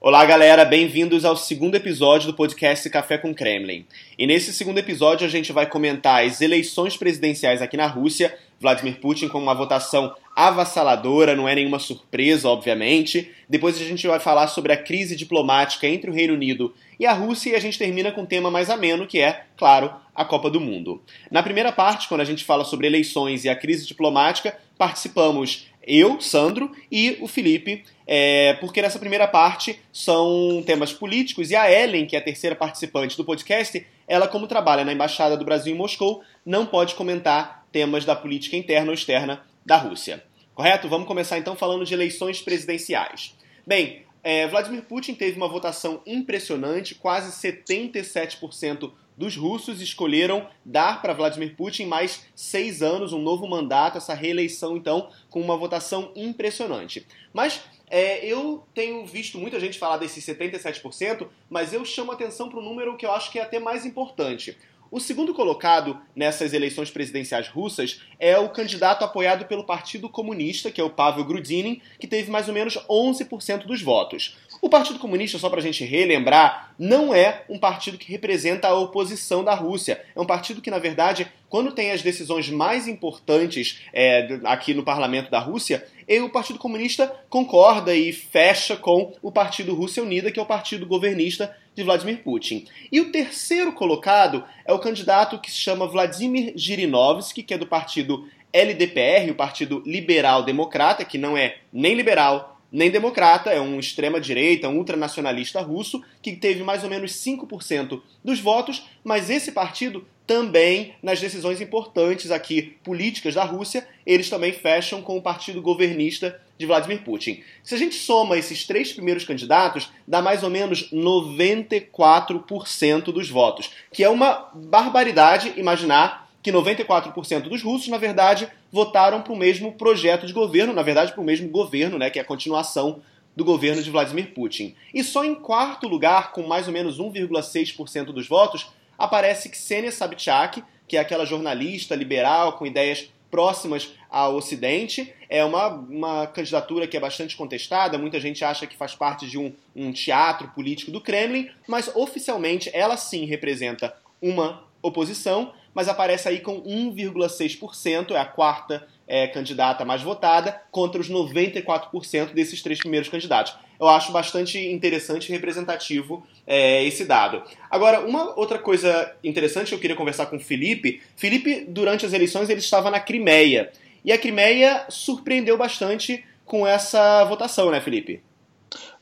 Olá, galera, bem-vindos ao segundo episódio do podcast Café com Kremlin. E nesse segundo episódio a gente vai comentar as eleições presidenciais aqui na Rússia, Vladimir Putin com uma votação avassaladora, não é nenhuma surpresa, obviamente. Depois a gente vai falar sobre a crise diplomática entre o Reino Unido e a Rússia e a gente termina com um tema mais ameno, que é, claro, a Copa do Mundo. Na primeira parte, quando a gente fala sobre eleições e a crise diplomática, participamos eu, Sandro, e o Felipe, é, porque nessa primeira parte são temas políticos e a Ellen, que é a terceira participante do podcast, ela, como trabalha na Embaixada do Brasil em Moscou, não pode comentar temas da política interna ou externa da Rússia. Correto? Vamos começar então falando de eleições presidenciais. Bem, é, Vladimir Putin teve uma votação impressionante, quase 77% dos russos escolheram dar para Vladimir Putin mais seis anos, um novo mandato, essa reeleição, então, com uma votação impressionante. Mas é, eu tenho visto muita gente falar desses 77%, mas eu chamo atenção para um número que eu acho que é até mais importante. O segundo colocado nessas eleições presidenciais russas é o candidato apoiado pelo Partido Comunista, que é o Pavel Grudinin, que teve mais ou menos 11% dos votos. O Partido Comunista, só para a gente relembrar, não é um partido que representa a oposição da Rússia. É um partido que, na verdade, quando tem as decisões mais importantes é, aqui no parlamento da Rússia, o Partido Comunista concorda e fecha com o Partido Rússia Unida, que é o partido governista de Vladimir Putin. E o terceiro colocado é o candidato que se chama Vladimir Zhirinovsky, que é do partido LDPR, o Partido Liberal Democrata, que não é nem liberal nem democrata, é um extrema-direita, um ultranacionalista russo, que teve mais ou menos 5% dos votos, mas esse partido também, nas decisões importantes aqui políticas da Rússia, eles também fecham com o partido governista de Vladimir Putin. Se a gente soma esses três primeiros candidatos, dá mais ou menos 94% dos votos, que é uma barbaridade imaginar que 94% dos russos, na verdade, votaram para o mesmo projeto de governo, na verdade, para o mesmo governo, né, que é a continuação do governo de Vladimir Putin. E só em quarto lugar, com mais ou menos 1,6% dos votos, aparece Ksenia Sobchak, que é aquela jornalista liberal com ideias próximas ao Ocidente. É uma, uma candidatura que é bastante contestada, muita gente acha que faz parte de um, um teatro político do Kremlin, mas oficialmente ela sim representa uma oposição mas aparece aí com 1,6%, é a quarta é, candidata mais votada, contra os 94% desses três primeiros candidatos. Eu acho bastante interessante e representativo é, esse dado. Agora, uma outra coisa interessante que eu queria conversar com o Felipe. Felipe, durante as eleições, ele estava na Crimeia. E a Crimeia surpreendeu bastante com essa votação, né, Felipe?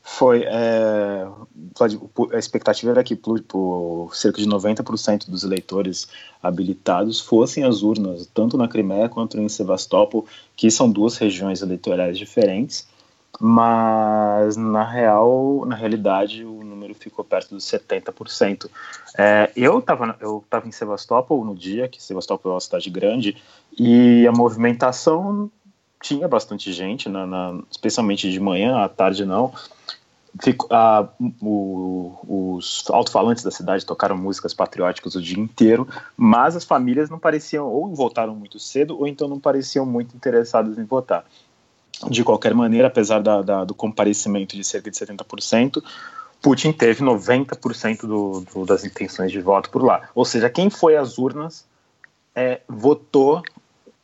Foi. É, a expectativa era que por, por cerca de 90% dos eleitores habilitados fossem às urnas, tanto na Crimeia quanto em Sevastopol, que são duas regiões eleitorais diferentes, mas na real, na realidade, o número ficou perto dos 70%. É, eu estava eu tava em Sevastopol no dia, que Sevastopol é uma cidade grande, e a movimentação tinha bastante gente, na, na, especialmente de manhã, à tarde não. Fico, ah, o, os alto-falantes da cidade tocaram músicas patrióticas o dia inteiro, mas as famílias não pareciam, ou votaram muito cedo, ou então não pareciam muito interessadas em votar. De qualquer maneira, apesar da, da, do comparecimento de cerca de 70%, Putin teve 90% do, do, das intenções de voto por lá. Ou seja, quem foi às urnas é, votou,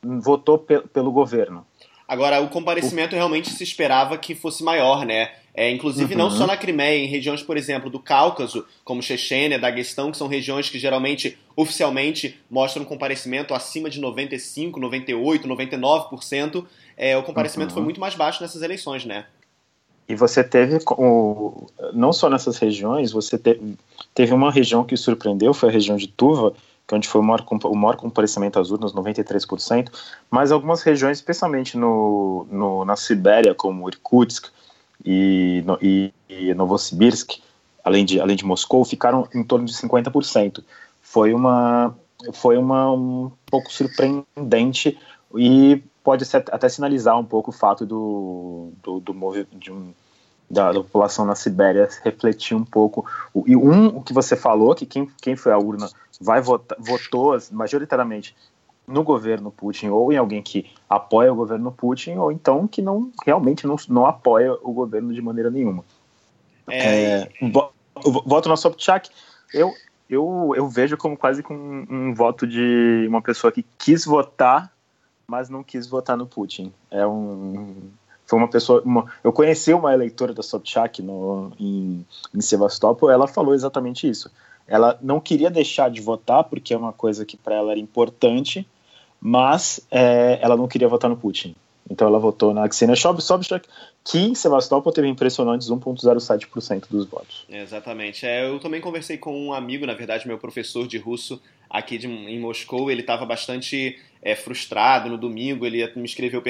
votou pe pelo governo. Agora, o comparecimento realmente se esperava que fosse maior, né? É, inclusive, uhum. não só na Crimeia, em regiões, por exemplo, do Cáucaso, como Chechênia, Daguestão, que são regiões que geralmente, oficialmente, mostram comparecimento acima de 95, 98, 99%. É, o comparecimento uhum. foi muito mais baixo nessas eleições, né? E você teve, não só nessas regiões, você te, teve uma região que surpreendeu, foi a região de Tuva, que é onde foi o maior, o maior comparecimento às urnas, 93%, mas algumas regiões, especialmente no, no na Sibéria, como Irkutsk e, no, e, e Novosibirsk, além de, além de Moscou, ficaram em torno de 50%. Foi uma foi uma um pouco surpreendente e pode ser, até sinalizar um pouco o fato do, do, do de um, da, da, população na Sibéria refletir um pouco. E um, o que você falou, que quem, quem foi à urna vai votar, votou majoritariamente no governo Putin ou em alguém que apoia o governo Putin ou então que não realmente não, não apoia o governo de maneira nenhuma. É... É, voto na Sobchak, eu, eu, eu vejo como quase com um, um voto de uma pessoa que quis votar, mas não quis votar no Putin. É um foi uma pessoa. Uma, eu conheci uma eleitora da Sobchak no, em, em Sevastopol, ela falou exatamente isso. Ela não queria deixar de votar, porque é uma coisa que para ela era importante, mas é, ela não queria votar no Putin. Então ela votou na Ksenia Sobchak, que em Sevastopol teve impressionantes 1,07% dos votos. exatamente. É, eu também conversei com um amigo, na verdade, meu professor de russo aqui de, em Moscou. Ele estava bastante é, frustrado no domingo. Ele me escreveu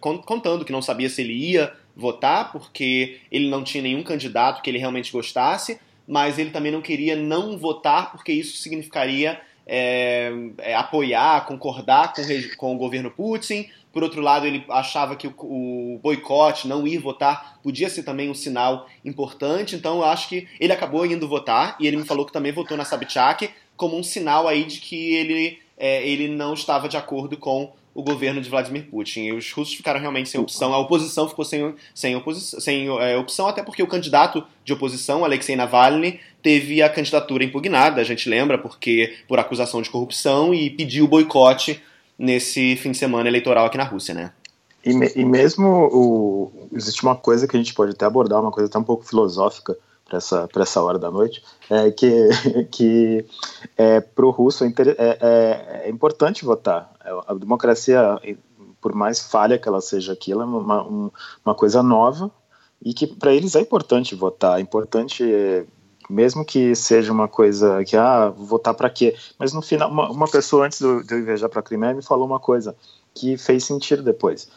contando que não sabia se ele ia votar, porque ele não tinha nenhum candidato que ele realmente gostasse, mas ele também não queria não votar, porque isso significaria é, é, apoiar, concordar com, com, o governo Putin. Por outro lado, ele achava que o, o, boicote, não ir votar, podia ser também um sinal importante. Então, eu acho que ele acabou indo votar e ele me falou que também votou na Sabchak como um sinal aí de que ele, é, ele não estava de acordo com o governo de Vladimir Putin. E os russos ficaram realmente sem opção, a oposição ficou sem, sem, oposição, sem é, opção, até porque o candidato de oposição, Alexei Navalny, teve a candidatura impugnada, a gente lembra, porque por acusação de corrupção e pediu o boicote nesse fim de semana eleitoral aqui na Rússia, né? E, me, e mesmo o, existe uma coisa que a gente pode até abordar, uma coisa até um pouco filosófica para essa, essa hora da noite, é que, que é, para o russo é, é, é, importante votar. É, a democracia, por mais falha que ela seja aquilo, é uma, uma coisa nova e que para eles é importante votar. É importante, mesmo que seja uma coisa que, ah, votar para quê? Mas no final, uma, uma pessoa antes de eu viajar para a Crimeia me falou uma coisa que fez sentido depois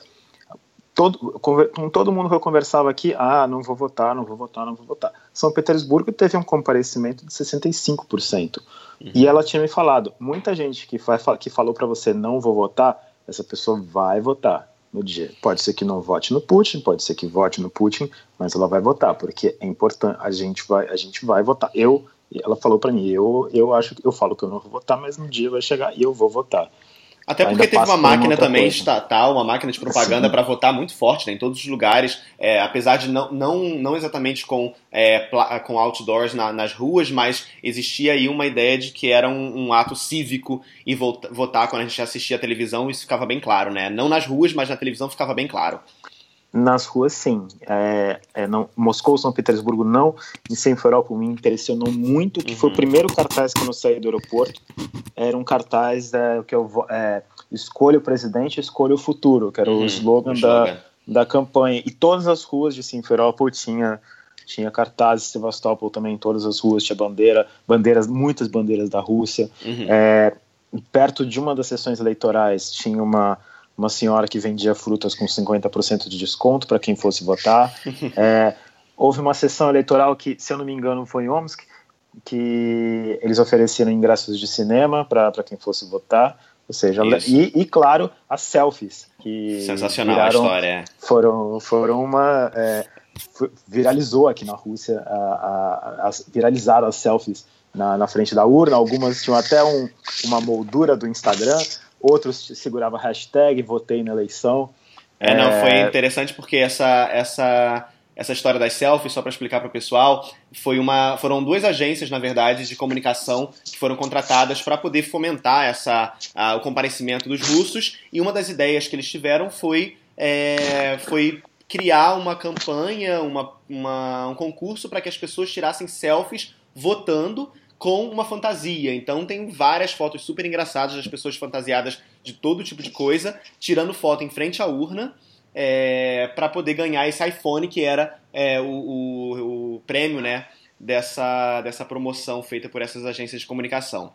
todo, com todo mundo que eu conversava aqui, ah, não vou votar, não vou votar, não vou votar. São Petersburgo teve um comparecimento de 65%. Uhum. E ela tinha me falado, muita gente que, vai, que falou para você não vou votar, essa pessoa vai votar no dia. Pode ser que não vote no Putin, pode ser que vote no Putin, mas ela vai votar, porque é importante, a gente vai, a gente vai votar. Eu, ela falou para mim, eu, eu acho eu falo que eu não vou votar, mas no dia vai chegar e eu vou votar. Até porque teve uma máquina também coisa. estatal, uma máquina de propaganda para votar muito forte né, em todos os lugares, é, apesar de não, não, não exatamente com, é, com outdoors na, nas ruas, mas existia aí uma ideia de que era um, um ato cívico e votar quando a gente assistia a televisão, isso ficava bem claro, né? Não nas ruas, mas na televisão ficava bem claro. Nas ruas, sim. É, é, não, Moscou, São Petersburgo, não. Em Simferópol me impressionou muito, que uhum. foi o uhum. primeiro cartaz que eu saí do aeroporto. Era um cartaz é, que eu é, escolha o presidente, escolha o futuro, que era uhum. o slogan, da, da campanha. E todas as ruas de Simferópol tinha tinha cartazes, Sevastopol também, em todas as ruas tinha bandeira, bandeiras, muitas bandeiras da Rússia. Uhum. É, perto de uma das sessões eleitorais tinha uma uma senhora que vendia frutas com 50% de desconto para quem fosse votar. É, houve uma sessão eleitoral que, se eu não me engano, foi em Omsk, que eles ofereceram ingressos de cinema para quem fosse votar. Ou seja, e, e, claro, as selfies. Que Sensacional viraram, a história. É. Foram, foram uma. É, viralizou aqui na Rússia, a, a, a, viralizaram as selfies na, na frente da urna. Algumas tinham até um, uma moldura do Instagram outros seguravam a hashtag, votei na eleição. É, não, foi é, interessante porque essa, essa, essa história das selfies, só para explicar para o pessoal, foi uma, foram duas agências, na verdade, de comunicação que foram contratadas para poder fomentar essa, a, o comparecimento dos russos, e uma das ideias que eles tiveram foi, é, foi criar uma campanha, uma, uma um concurso para que as pessoas tirassem selfies votando com uma fantasia. Então tem várias fotos super engraçadas das pessoas fantasiadas de todo tipo de coisa, tirando foto em frente à urna. É, para poder ganhar esse iPhone que era é, o, o, o, prêmio né, dessa, dessa promoção feita por essas agências de comunicação.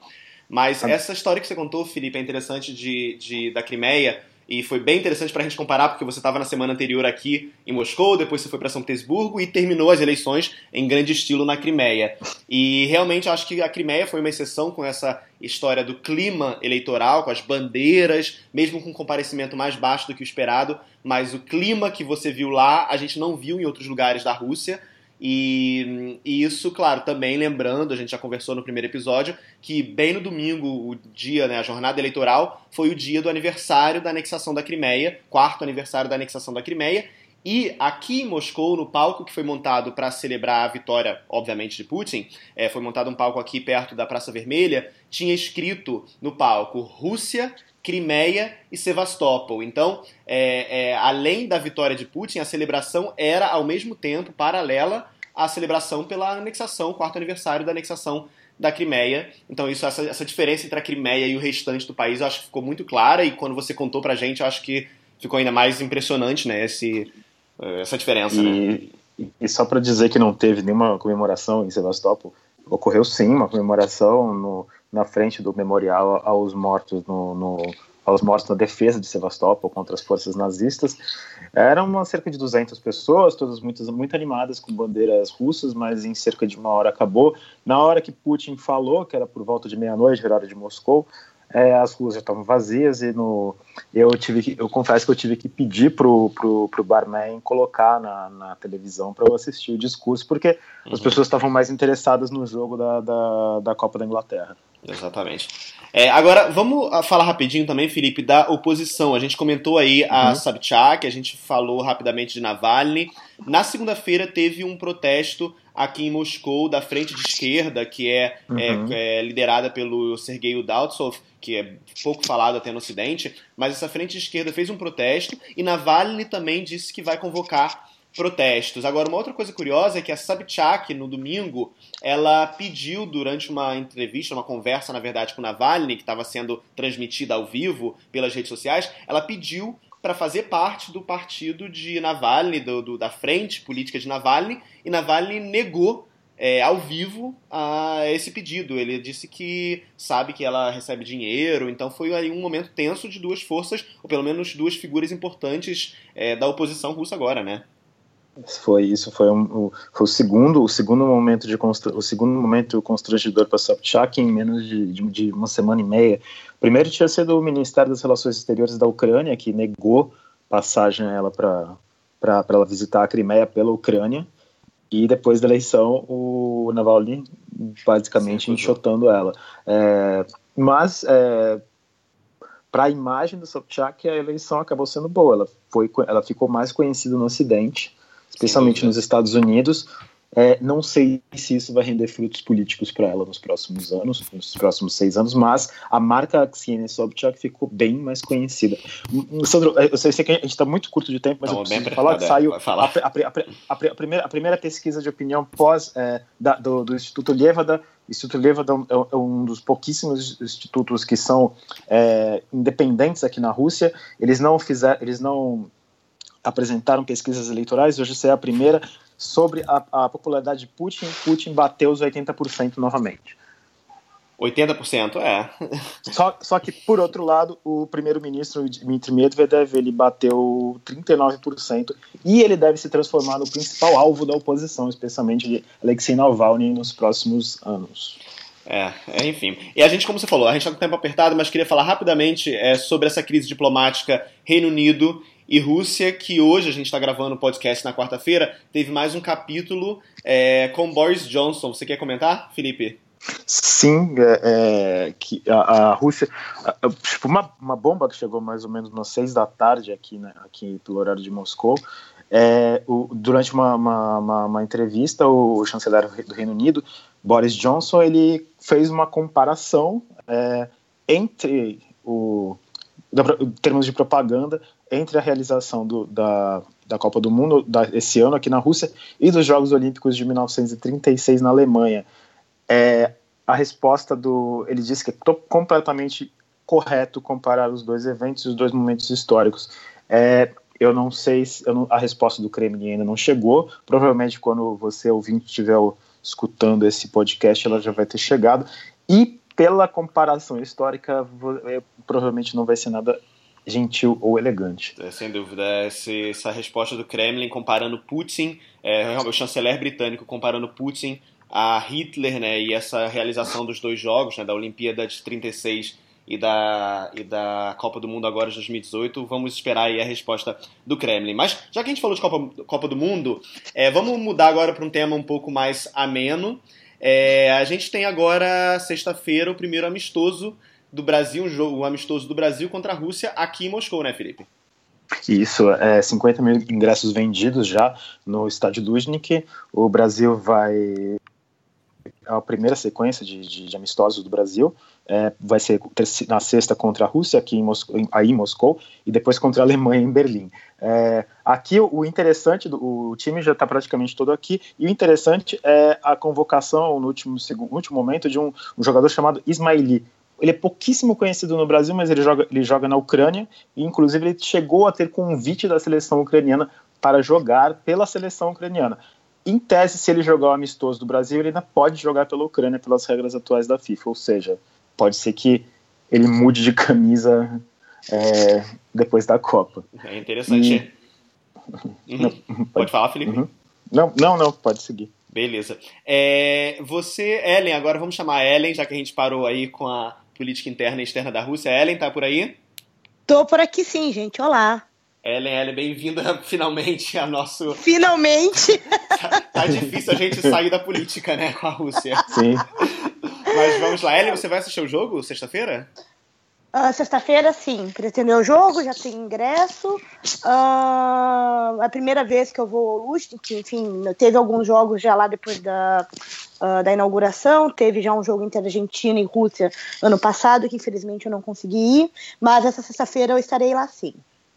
Mas essa história que você contou, Felipe, é interessante de, de da Crimeia e foi bem interessante para a gente comparar, porque você estava na semana anterior aqui em Moscou, depois você foi para São Petersburgo e terminou as eleições em grande estilo na Crimeia. E realmente acho que a Crimeia foi uma exceção com essa história do clima eleitoral, com as bandeiras, mesmo com um comparecimento mais baixo do que o esperado, mas o clima que você viu lá a gente não viu em outros lugares da Rússia. E, e, isso, claro, também lembrando, a gente já conversou no primeiro episódio, que bem no domingo, o dia, né, a jornada eleitoral, foi o dia do aniversário da anexação da Crimeia, quarto aniversário da anexação da Crimeia, E aqui em Moscou, no palco que foi montado para celebrar a vitória, obviamente, de Putin, é, foi montado um palco aqui perto da Praça Vermelha, tinha escrito no palco Rússia, Crimeia e Sevastopol. Então, é, é, além da vitória de Putin, a celebração era ao mesmo tempo paralela à celebração pela anexação, quarto aniversário da anexação da Crimeia. Então, isso, essa, essa diferença entre a Crimeia e o restante do país, eu acho que ficou muito clara. E quando você contou pra gente, eu acho que ficou ainda mais impressionante, né? Esse, essa diferença. E, né? e só para dizer que não teve nenhuma comemoração em Sevastopol, ocorreu sim uma comemoração no, na frente do memorial aos mortos no, no aos mortos na defesa de Sevastopol contra as forças nazistas. Eram cerca de 200 pessoas, todas muito, muito animadas com bandeiras russas, mas em cerca de uma hora acabou. Na hora que Putin falou, que era por volta de meia-noite, horário de Moscou, é, as ruas já estavam vazias e no, eu tive que, eu confesso que eu tive que pedir pro, pro, pro barman colocar na, na televisão para eu assistir o discurso, porque uhum. as pessoas estavam mais interessadas no jogo da, da, da Copa da Inglaterra. Exatamente. É, agora, vamos ah, falar rapidinho também, Felipe, da oposição. A gente comentou aí a uhum. Sobchak, a gente falou rapidamente de Navalny. Na segunda-feira teve um protesto aqui em Moscou da frente de esquerda, que é, é uhum. é, é liderada pelo Sergei Udaltsov, que é pouco falado até no Ocidente, mas essa frente de esquerda fez um protesto e Navalny também disse que vai convocar protestos. Agora, uma outra coisa curiosa é que a Sobchak, no domingo, ela pediu durante uma entrevista, uma conversa, na verdade, com Navalny, que estava sendo transmitida ao vivo pelas redes sociais, ela pediu para fazer parte do partido de Navalny, do, do, da frente política de Navalny, e Navalny negou é, ao vivo a esse pedido. Ele disse que sabe que ela recebe dinheiro, então foi aí um momento tenso de duas forças, ou pelo menos duas figuras importantes é, da oposição russa agora, né? Foi isso, foi, um, foi o segundo, o segundo momento de o segundo momento constrangedor para Sobchak em menos de, de, de, uma semana e meia. Primeiro tinha sido o Ministério das Relações Exteriores da Ucrânia que negou passagem a ela para para ela visitar a Crimeia pela Ucrânia e depois da eleição o Navalny basicamente Sim, enxotando ela. É, mas é, para a imagem do Sobchak a eleição acabou sendo boa. Ela foi, ela ficou mais conhecida no Ocidente especialmente nos Estados Unidos. É, não sei se isso vai render frutos políticos para ela nos próximos anos, nos próximos seis anos, mas a marca Ksenia Sobchak ficou bem mais conhecida. Sandro, eu sei, que a gente está muito curto de tempo, mas eu preciso falar que saiu a, a, a, a, primeira, a primeira pesquisa de opinião pós é, da, do, do, Instituto Levada. O Instituto Levada é, é um dos pouquíssimos institutos que são é, independentes aqui na Rússia. Eles não fizeram, eles não apresentaram pesquisas eleitorais, hoje essa é a primeira, sobre a, a popularidade de Putin. Putin bateu os 80% novamente. 80%, é. Só, só que, por outro lado, o primeiro-ministro Dmitry Medvedev, ele bateu 39%, e ele deve se transformar no principal alvo da oposição, especialmente de Alexei Navalny, nos próximos anos. É, é, enfim. E a gente, como você falou, a gente está com o tempo apertado, mas queria falar rapidamente é, sobre essa crise diplomática Reino Unido e Rússia, que hoje a gente está gravando o podcast na quarta-feira, teve mais um capítulo é, com Boris Johnson. Você quer comentar, Felipe? Sim, é, é, que a, a Rússia, a, tipo, uma, uma bomba que chegou mais ou menos umas seis da tarde aqui, né, aqui pelo horário de Moscou, é, o, durante uma, uma, uma, uma, entrevista, o chanceler do Reino Unido, Boris Johnson, ele fez uma comparação é, entre o em termos de propaganda entre a realização do, da, da Copa do Mundo da, esse ano aqui na Rússia e dos Jogos Olímpicos de 1936 na Alemanha. É, a resposta do. Ele disse que é completamente correto comparar os dois eventos e os dois momentos históricos. É, eu não sei se não, a resposta do Kremlin ainda não chegou. Provavelmente, quando você ouvinte estiver escutando esse podcast, ela já vai ter chegado. E pela comparação histórica, é, provavelmente não vai ser nada gentil ou elegante. É, sem dúvida. Essa, essa resposta do Kremlin comparando Putin, é, o chanceler britânico comparando Putin a Hitler, né, e essa realização dos dois jogos, né, da Olimpíada de 36 e da, e da Copa do Mundo agora de 2018, vamos esperar aí a resposta do Kremlin. Mas, já que a gente falou de Copa, Copa do Mundo, é, vamos mudar agora para um tema um pouco mais ameno. É, a gente tem agora, sexta-feira, o primeiro amistoso do Brasil, um jogo amistoso do Brasil contra a Rússia aqui em Moscou, né, Felipe? Isso, é 50 mil ingressos vendidos já no estádio Luzhniki. O Brasil vai a primeira sequência de, de, de amistosos do Brasil. É, vai ser na sexta contra a Rússia, aqui em Moscou, aí em Moscou, e depois contra a Alemanha em Berlim. É, aqui o, interessante, do, o time já está praticamente todo aqui, e o interessante é a convocação no último, segundo, último momento de um, um jogador chamado Ismaili. Ele é pouquíssimo conhecido no Brasil, mas ele joga, ele joga na Ucrânia, e inclusive ele chegou a ter convite da seleção ucraniana para jogar pela seleção ucraniana em tese, se ele jogar o amistoso do Brasil, ele ainda pode jogar pela Ucrânia pelas regras atuais da FIFA. Ou seja, pode ser que ele mude de camisa é, depois da Copa. É interessante. E... Uhum. Pode... pode... falar, Felipe? Uhum. Não, não, não, pode seguir. Beleza. É, você, Ellen, agora vamos chamar a Ellen, já que a gente parou aí com a política interna e externa da Rússia. Ellen, tá por aí? Tô por aqui sim, gente. Olá. Ellen, Ellen, bem-vinda finalmente a nosso. Finalmente! tá, tá, difícil a gente sair da política, né, com a Rússia. Sim. Mas vamos lá. Ellen, você vai assistir o jogo sexta-feira? Uh, Sexta-feira, sim. Pretendo o jogo, já tem ingresso. Uh, a primeira vez que eu vou ao Lustig, enfim, teve alguns jogos já lá depois da, uh, da inauguração. Teve já um jogo entre Argentina e Rússia ano passado, que infelizmente eu não consegui ir. Mas essa sexta-feira eu estarei lá sim.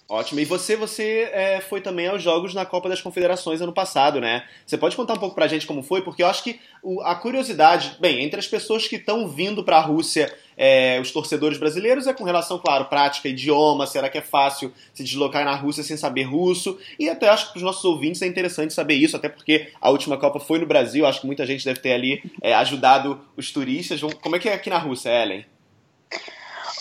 Ótimo. E você, você é, foi também aos Jogos na Copa das Confederações ano passado, né? Você pode contar um pouco pra gente como foi? Porque eu acho que o, a curiosidade, bem, entre as pessoas que estão vindo para a Rússia, é, os torcedores brasileiros, é com relação, claro, prática, idioma, será que é fácil se deslocar na Rússia sem saber russo? E até acho que para os nossos ouvintes é interessante saber isso, até porque a última Copa foi no Brasil, acho que muita gente deve ter ali é, ajudado os turistas. Como é que é aqui na Rússia, Ellen?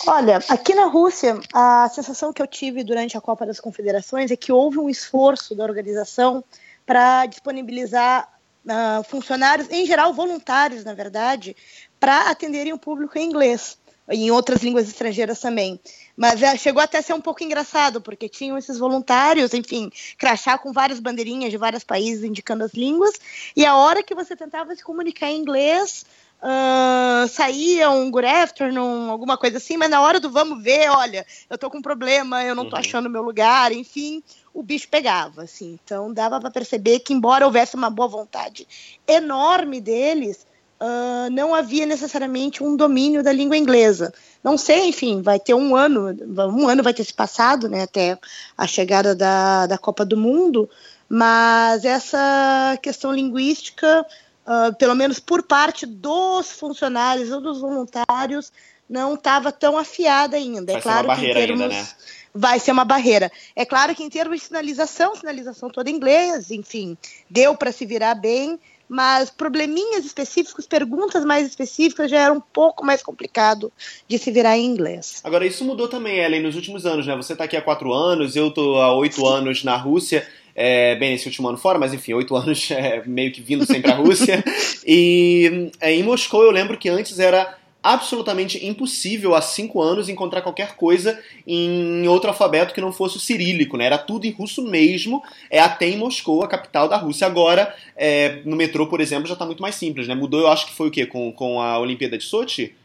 Olha, aqui na Rússia, a sensação que eu tive durante a Copa das Confederações é que houve um esforço da organização para disponibilizar uh, funcionários, em geral voluntários, na verdade, para atenderem o público em inglês em outras línguas estrangeiras também. Mas uh, chegou até a ser um pouco engraçado, porque tinham esses voluntários, enfim, crachá com várias bandeirinhas de vários países indicando as línguas, e a hora que você tentava se comunicar em inglês, uh, saía um good afternoon, alguma coisa assim, mas na hora do vamos ver, olha, eu tô com um problema, eu não tô uhum. achando meu lugar, enfim, o bicho pegava, assim. Então dava para perceber que, embora houvesse uma boa vontade enorme deles, uh, não havia necessariamente um domínio da língua inglesa. Não sei, enfim, vai ter um ano, um ano vai ter se passado, né, até a chegada da, da Copa do Mundo, mas essa questão linguística uh, pelo menos por parte dos funcionários ou dos voluntários, não estava tão afiada ainda. Vai é claro que em termos, ainda, né? vai ser uma barreira. É claro que em termos de sinalização, sinalização toda em inglês, enfim, deu para se virar bem, mas probleminhas específicos, perguntas mais específicas já era um pouco mais complicado de se virar em inglês. Agora, isso mudou também, Ellen, nos últimos anos, né? Você está aqui há quatro anos, eu estou há oito anos na Rússia é, bem nesse último ano fora, mas enfim, oito anos é, meio que vindo sempre à Rússia. e é, em Moscou eu lembro que antes era absolutamente impossível há cinco anos encontrar qualquer coisa em outro alfabeto que não fosse o cirílico, né? Era tudo em russo mesmo, é até em Moscou, a capital da Rússia. Agora, é, no metrô, por exemplo, já está muito mais simples, né? Mudou, eu acho que foi o quê? Com, com a Olimpíada de Sochi?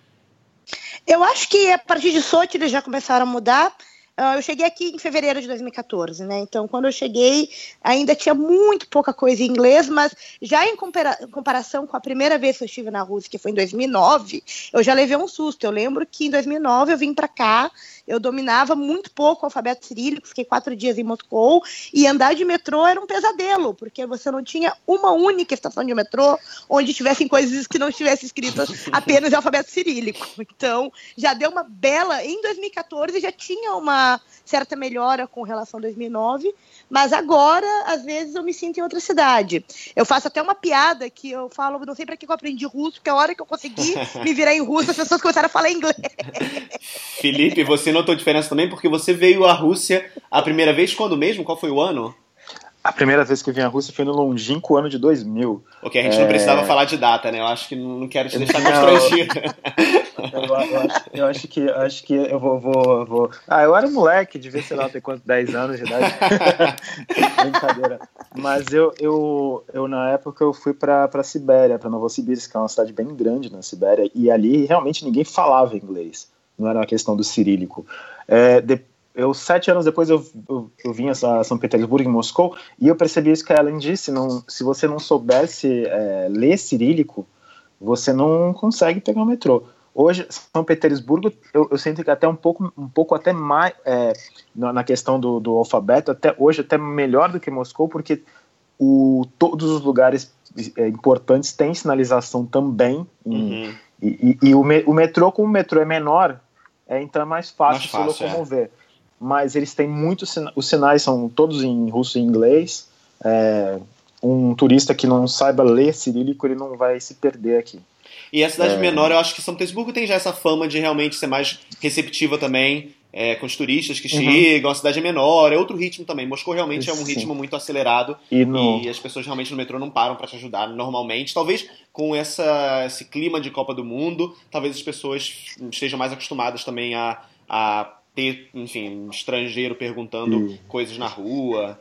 Eu acho que a partir de Sochi eles já começaram a mudar. Uh, eu cheguei aqui em fevereiro de 2014, né? Então, quando eu cheguei, ainda tinha muito pouca coisa em inglês, mas já em compara comparação com a primeira vez que eu estive na Rússia, que foi em 2009, eu já levei um susto. Eu lembro que em 2009 eu vim para cá eu dominava muito pouco o alfabeto cirílico, fiquei quatro dias em Moscou, e andar de metrô era um pesadelo, porque você não tinha uma única estação de metrô onde tivessem coisas que não estivessem escritas apenas em alfabeto cirílico. Então, já deu uma bela. Em 2014 já tinha uma certa melhora com relação a 2009, mas agora, às vezes, eu me sinto em outra cidade. Eu faço até uma piada que eu falo, não sei para que eu aprendi russo, porque a hora que eu consegui me virar em russo, as pessoas começaram a falar inglês. Felipe, você notou diferença também porque você veio à Rússia a primeira vez quando mesmo? Qual foi o ano? A primeira vez que eu vim à Rússia foi no longínquo ano de 2000. Ok, a gente é... não precisava falar de data, né? Eu acho que não quero te deixar constrangido. Eu, eu, acho, eu, acho, que acho que eu vou, vou, vou, Ah, eu era moleque, devia, sei lá, ter quanto, 10 anos de idade. Brincadeira. Mas eu, eu, eu, na época, eu fui pra, pra Sibéria, pra Novosibirsk, que é uma cidade bem grande na Sibéria, e ali realmente ninguém falava inglês. Não era uma questão do cirílico. É, de, eu sete anos depois eu, eu, eu vim a São Petersburgo, em Moscou, e eu percebi isso que a Ellen disse, não, se você não soubesse é, ler cirílico, você não consegue pegar o metrô. Hoje, São Petersburgo, eu, eu sinto que até um pouco, um pouco até mais, é, na questão do, do alfabeto, até hoje até melhor do que Moscou, porque o, todos os lugares é, importantes têm sinalização também, uhum. e, e, e o, me, o metrô, como o metrô é menor, é, então é mais fácil, mais fácil se locomover. É mas eles têm muitos os sinais são todos em russo e inglês. É, um turista que não saiba ler cirílico, ele não vai se perder aqui. E a cidade é... menor, eu acho que São Petersburgo tem já essa fama de realmente ser mais receptiva também é, com os turistas que uhum. chegam, a cidade é menor, é outro ritmo também. Moscou realmente é um Sim. ritmo muito acelerado e, no... e, as pessoas realmente no metrô não param para te ajudar normalmente. Talvez com essa, esse clima de Copa do Mundo, talvez as pessoas estejam mais acostumadas também a, a ter, enfim, um estrangeiro perguntando coisas na rua.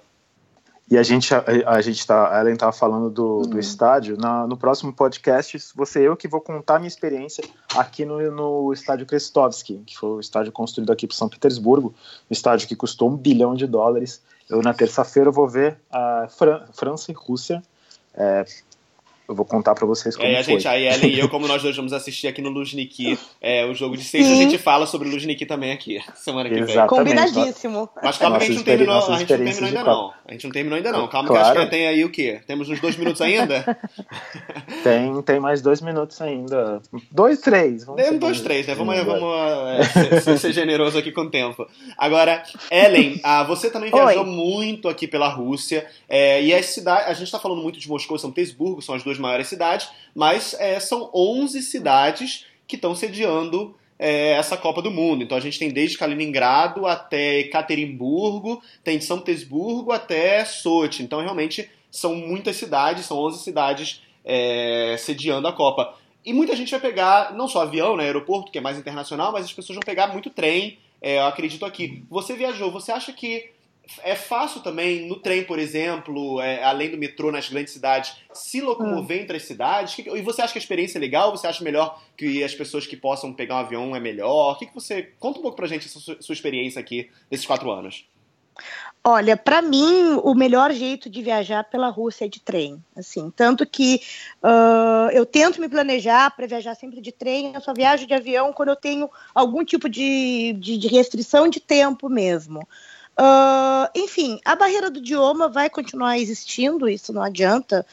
E a gente, a, a gente tá, a Ellen estava falando do, do estádio. Na, no próximo podcast, você eu que vou contar minha experiência aqui no, no estádio Krestovsky, que foi o estádio construído aqui para São Petersburgo, um estádio que custou um bilhão de dólares. Eu na terça-feira vou ver a Fran França e Rússia é, eu vou contar para vocês como é, a foi. gente, a Ellen e eu, como nós dois vamos assistir aqui no Luzhniki, é, o jogo de sexta, a gente fala sobre o Luzhniki também aqui, semana que vem. Combinadíssimo. Mas calma que a gente não terminou, a gente não terminou ainda não. A gente não terminou ainda não. Calma claro. que acho que tem aí o quê? Temos uns dois minutos ainda? tem, tem mais dois minutos ainda. Dois, três. Vamos dois, três, né? Vamos, vamos é, ser, ser, generoso aqui com o tempo. Agora, Ellen, ah, você também viajou Oi. muito aqui pela Rússia, é, e as cidades, a gente está falando muito de Moscou e São Petersburgo, são as duas duas maiores cidades, mas é, são 11 cidades que estão sediando é, essa Copa do Mundo. Então a gente tem desde Kaliningrado até Ekaterimburgo, tem de São Petersburgo até Sochi. Então realmente são muitas cidades, são 11 cidades é, sediando a Copa. E muita gente vai pegar, não só avião, né, aeroporto, que é mais internacional, mas as pessoas vão pegar muito trem, é, eu acredito aqui. Você viajou, você acha que é fácil também, no trem, por exemplo, é, além do metrô nas grandes cidades, se locomover hum. entre as cidades? E você acha que a experiência é legal? Você acha melhor que as pessoas que possam pegar um avião é melhor? O que, que você. Conta um pouco pra gente a sua, sua experiência aqui nesses quatro anos. Olha, para mim, o melhor jeito de viajar pela Rússia é de trem. Assim, tanto que uh, eu tento me planejar para viajar sempre de trem, eu só viajo de avião quando eu tenho algum tipo de, de, de restrição de tempo mesmo. Uh, enfim, a barreira do idioma vai continuar existindo, isso não adianta,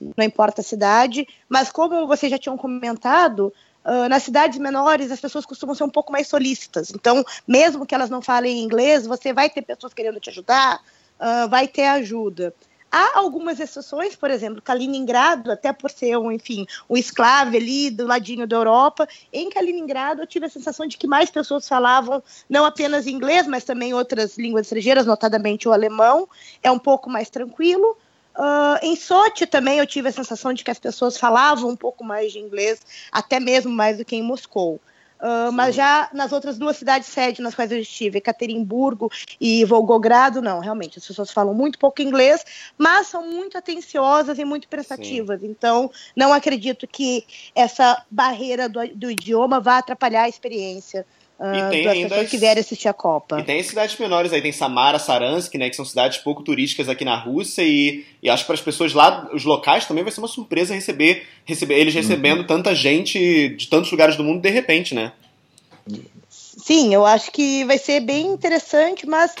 não importa a cidade, mas como vocês já tinham comentado, uh, nas cidades menores as pessoas costumam ser um pouco mais solícitas. Então, mesmo que elas não falem inglês, você vai ter pessoas querendo te ajudar, uh, vai ter ajuda. Há algumas exceções, por exemplo, Kaliningrado, até por ser um, enfim, um escravo ali do ladinho da Europa, em Kaliningrado eu tive a sensação de que mais pessoas falavam não apenas inglês, mas também outras línguas estrangeiras, notadamente o alemão, é um pouco mais tranquilo. Uh, em Sochi também eu tive a sensação de que as pessoas falavam um pouco mais de inglês, até mesmo mais do que em Moscou. Uh, mas já nas outras duas cidades sede nas quais eu estive, Ekaterimburgo e Volgogrado, não, realmente, as pessoas falam muito pouco inglês, mas são muito atenciosas e muito prestativas. Sim. Então, não acredito que essa barreira do, do idioma vá atrapalhar a experiência Uh, e tem ainda pessoas que vierem assistir a Copa. E tem cidades menores aí, tem Samara, Saransk, né, que são cidades pouco turísticas aqui na Rússia e, e acho que para as pessoas lá, os locais também vai ser uma surpresa receber, receber eles uhum. recebendo uhum. tanta gente de tantos lugares do mundo de repente, né? Sim, eu acho que vai ser bem interessante, mas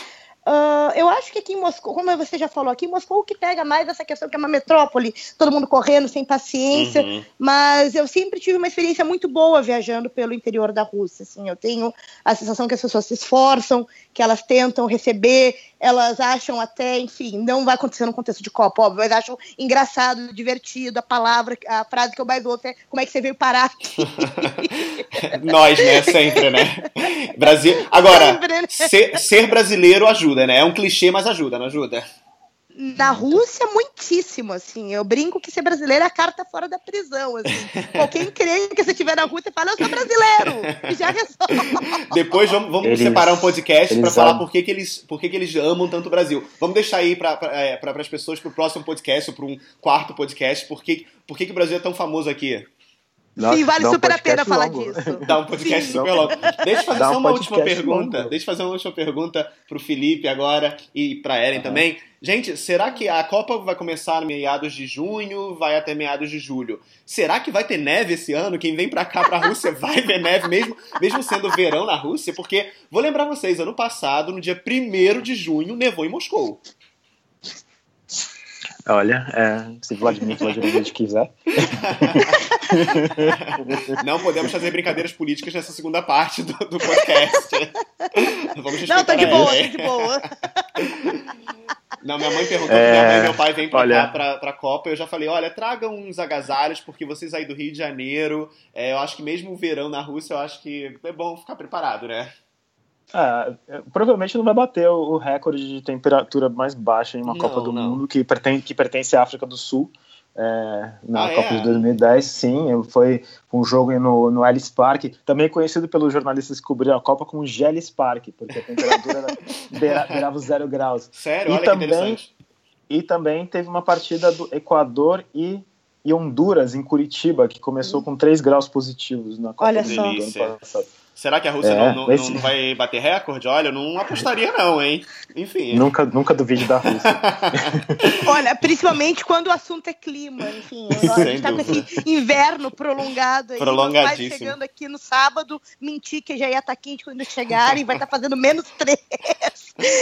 Uh, eu acho que aqui em Moscou, como você já falou, aqui em Moscou o que pega mais essa questão que é uma metrópole, todo mundo correndo, sem paciência, uhum. mas eu sempre tive uma experiência muito boa viajando pelo interior da Rússia, assim, eu tenho a sensação que as pessoas se esforçam, que elas tentam receber, elas acham até, enfim, não vai acontecer no contexto de Copa, óbvio, mas acham engraçado, divertido, a palavra, a frase que eu mais ouço é como é que você veio parar aqui. Nós, né, sempre, né? Brasil. Agora, sempre, né? ser, ser brasileiro ajuda ajuda, né? É um clichê, mas ajuda, não ajuda? Na Rússia, muitíssimo, assim. Eu brinco que ser brasileiro é a carta fora da prisão, assim. Qualquer crê que você estiver na Rússia fala, eu sou brasileiro! E já resolve. Depois vamos, vamos eles, separar um podcast para falar por que, que, eles, por que, que eles amam tanto o Brasil. Vamos deixar aí para é, as pessoas para o próximo podcast ou para um quarto podcast, por que, por que, que o Brasil é tão famoso aqui? Nossa, Sim, vale um super a pena falar longo. disso. Dá um podcast Sim. super longo. Deixa eu fazer só uma última pergunta. Longo. Deixa eu fazer uma última pergunta pro Felipe agora e pra Ellen uhum. também. Gente, será que a Copa vai começar meados de junho, vai até meados de julho? Será que vai ter neve esse ano? Quem vem pra cá, pra Rússia, vai ver neve mesmo, mesmo sendo verão na Rússia? Porque, vou lembrar vocês, ano passado, no dia 1 de junho, nevou em Moscou. Olha, é, se Vladimir Vladimir quiser. Não podemos fazer brincadeiras políticas nessa segunda parte do, do podcast. Vamos Não, tô de boa, tô de boa. Não, minha mãe perguntou é... minha mãe e meu pai vêm pra olha... cá, pra, pra Copa. Eu já falei, olha, tragam uns agasalhos, porque vocês aí do Rio de Janeiro, é, eu acho que mesmo o verão na Rússia, eu acho que é bom ficar preparado, né? É, é, provavelmente não vai bater o, recorde de temperatura mais baixa em uma não, Copa do não. Mundo que pertence, que pertence à África do Sul. É, na ah, Copa é? de 2010, sim, foi um jogo no, no Ellis Park, também conhecido pelos jornalistas que cobriram a Copa como Gelis Park, porque a temperatura beira, beirava zero graus. Sério? E Olha também, E também teve uma partida do Equador e, e Honduras em Curitiba, que começou hum. com 3 graus positivos na Copa Olha do. Mundo ano passado. Será que a Rússia é, não, não, esse... não, vai bater recorde? Olha, eu não apostaria não, hein? Enfim. Nunca, nunca duvide da Rússia. Olha, principalmente quando o assunto é clima, enfim. A gente tá com esse inverno prolongado aí. Prolongadíssimo. Vai chegando aqui no sábado, mentir que já ia estar tá quente quando chegarem, vai estar tá fazendo menos três.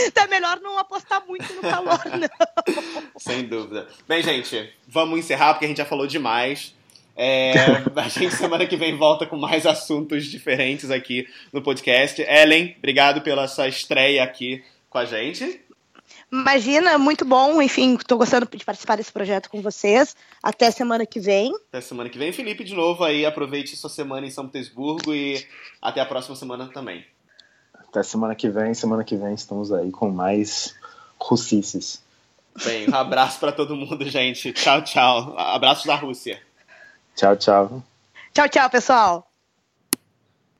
Então é melhor não apostar muito no calor, não. Sem dúvida. Bem, gente, vamos encerrar porque a gente já falou demais. É, a gente semana que vem volta com mais assuntos diferentes aqui no podcast. Ellen, obrigado pela sua estreia aqui com a gente. Imagina, muito bom. Enfim, estou gostando de participar desse projeto com vocês. Até semana que vem. Até semana que vem. Felipe, de novo aí, aproveite sua semana em São Petersburgo e até a próxima semana também. Até semana que vem. Semana que vem estamos aí com mais russices. Bem, um abraço para todo mundo, gente. Tchau, tchau. Abraços da Rússia. Tchau, tchau. Tchau, tchau, pessoal.